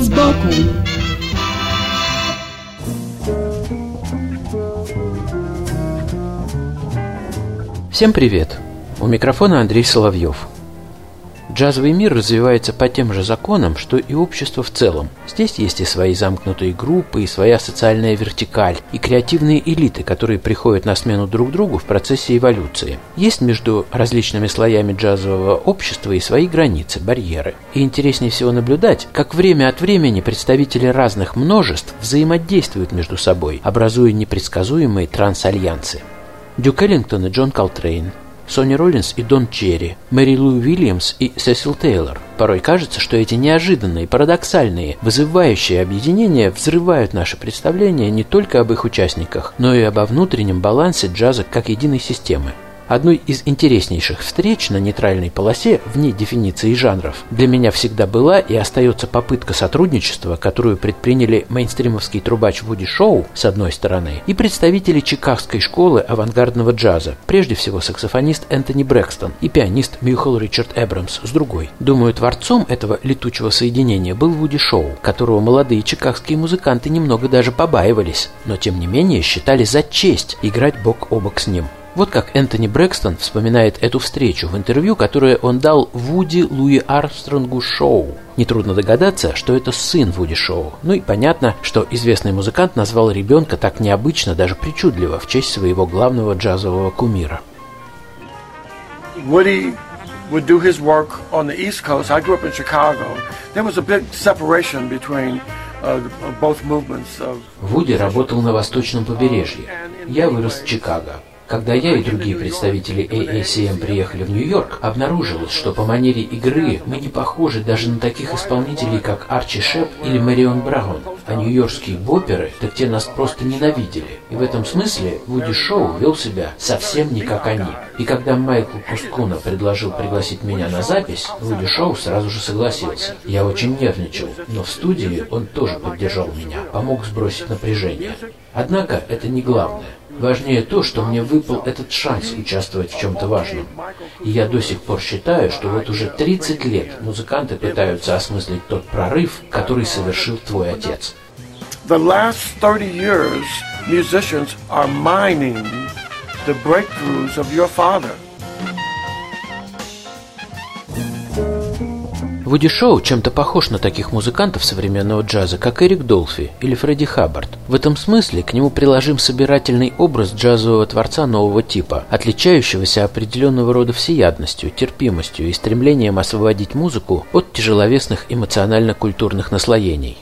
Вид сбоку Всем привет! У микрофона Андрей Соловьев. Джазовый мир развивается по тем же законам, что и общество в целом. Здесь есть и свои замкнутые группы, и своя социальная вертикаль, и креативные элиты, которые приходят на смену друг другу в процессе эволюции. Есть между различными слоями джазового общества и свои границы, барьеры. И интереснее всего наблюдать, как время от времени представители разных множеств взаимодействуют между собой, образуя непредсказуемые трансальянсы. Дюк Эллингтон и Джон Колтрейн, Сони Роллинс и Дон Черри, Мэри Лу Уильямс и Сесил Тейлор. Порой кажется, что эти неожиданные, парадоксальные, вызывающие объединения взрывают наше представление не только об их участниках, но и обо внутреннем балансе джаза как единой системы. Одной из интереснейших встреч на нейтральной полосе, вне дефиниции жанров, для меня всегда была и остается попытка сотрудничества, которую предприняли мейнстримовский трубач Вуди Шоу, с одной стороны, и представители Чикагской школы авангардного джаза, прежде всего саксофонист Энтони Брэкстон и пианист Мухал Ричард Эбрамс, с другой. Думаю, творцом этого летучего соединения был Вуди Шоу, которого молодые чикагские музыканты немного даже побаивались, но тем не менее считали за честь играть бок о бок с ним. Вот как Энтони Брэкстон вспоминает эту встречу в интервью, которое он дал Вуди Луи Армстронгу Шоу. Нетрудно догадаться, что это сын Вуди Шоу. Ну и понятно, что известный музыкант назвал ребенка так необычно, даже причудливо, в честь своего главного джазового кумира. Woody would do his work on the East Coast. I grew up in Chicago. There was a big separation between uh. Вуди работал на восточном побережье. Я вырос в Чикаго. Когда я и другие представители AACM приехали в Нью-Йорк, обнаружилось, что по манере игры мы не похожи даже на таких исполнителей, как Арчи Шеп или Марион Браун, а нью-йоркские боперы, так те нас просто ненавидели. И в этом смысле Вуди Шоу вел себя совсем не как они. И когда Майкл Пускуна предложил пригласить меня на запись, Вуди Шоу сразу же согласился. Я очень нервничал, но в студии он тоже поддержал меня, помог сбросить напряжение. Однако это не главное. Важнее то, что мне выпал этот шанс участвовать в чем-то важном. И я до сих пор считаю, что вот уже 30 лет музыканты пытаются осмыслить тот прорыв, который совершил твой отец. The last 30 years, musicians are mining the breakthroughs of your father. Вуди Шоу чем-то похож на таких музыкантов современного джаза, как Эрик Долфи или Фредди Хаббард. В этом смысле к нему приложим собирательный образ джазового творца нового типа, отличающегося определенного рода всеядностью, терпимостью и стремлением освободить музыку от тяжеловесных эмоционально-культурных наслоений.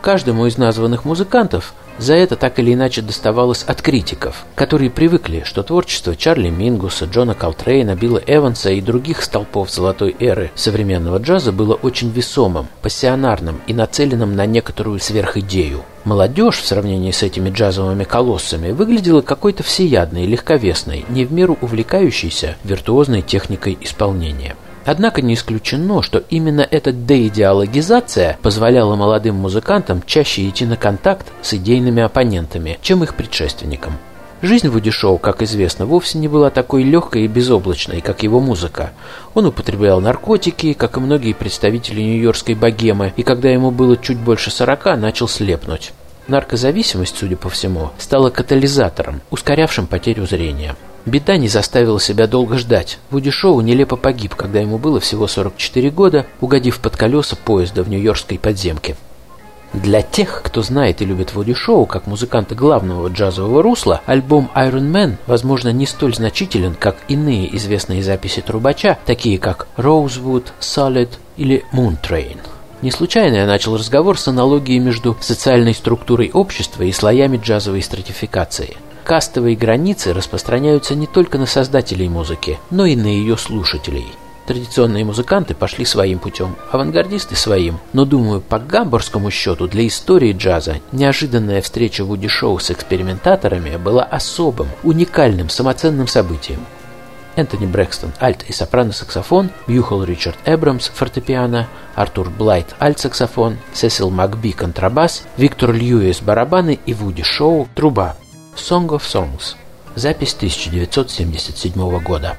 Каждому из названных музыкантов за это так или иначе доставалось от критиков, которые привыкли, что творчество Чарли Мингуса, Джона Колтрейна, Билла Эванса и других столпов золотой эры современного джаза было очень весомым, пассионарным и нацеленным на некоторую сверхидею. Молодежь в сравнении с этими джазовыми колоссами выглядела какой-то всеядной, легковесной, не в меру увлекающейся виртуозной техникой исполнения. Однако не исключено, что именно эта деидеологизация позволяла молодым музыкантам чаще идти на контакт с идейными оппонентами, чем их предшественникам. Жизнь Вуди Шоу, как известно, вовсе не была такой легкой и безоблачной, как его музыка. Он употреблял наркотики, как и многие представители нью-йоркской богемы, и когда ему было чуть больше сорока, начал слепнуть. Наркозависимость, судя по всему, стала катализатором, ускорявшим потерю зрения. Беда не заставила себя долго ждать. Вуди Шоу нелепо погиб, когда ему было всего 44 года, угодив под колеса поезда в нью-йоркской подземке. Для тех, кто знает и любит Вуди Шоу как музыканта главного джазового русла, альбом Iron Man, возможно, не столь значителен, как иные известные записи трубача, такие как Rosewood, Solid или Moon Train. Не случайно я начал разговор с аналогией между социальной структурой общества и слоями джазовой стратификации. Кастовые границы распространяются не только на создателей музыки, но и на ее слушателей. Традиционные музыканты пошли своим путем, авангардисты своим. Но, думаю, по гамбургскому счету для истории джаза неожиданная встреча Вуди Шоу с экспериментаторами была особым, уникальным, самоценным событием. Энтони Брэкстон – альт и сопрано-саксофон, Бьюхол Ричард Эбрамс – фортепиано, Артур Блайт – альт-саксофон, Сесил Макби – контрабас, Виктор Льюис – барабаны и Вуди Шоу – труба. Song of Songs. Запись 1977 года.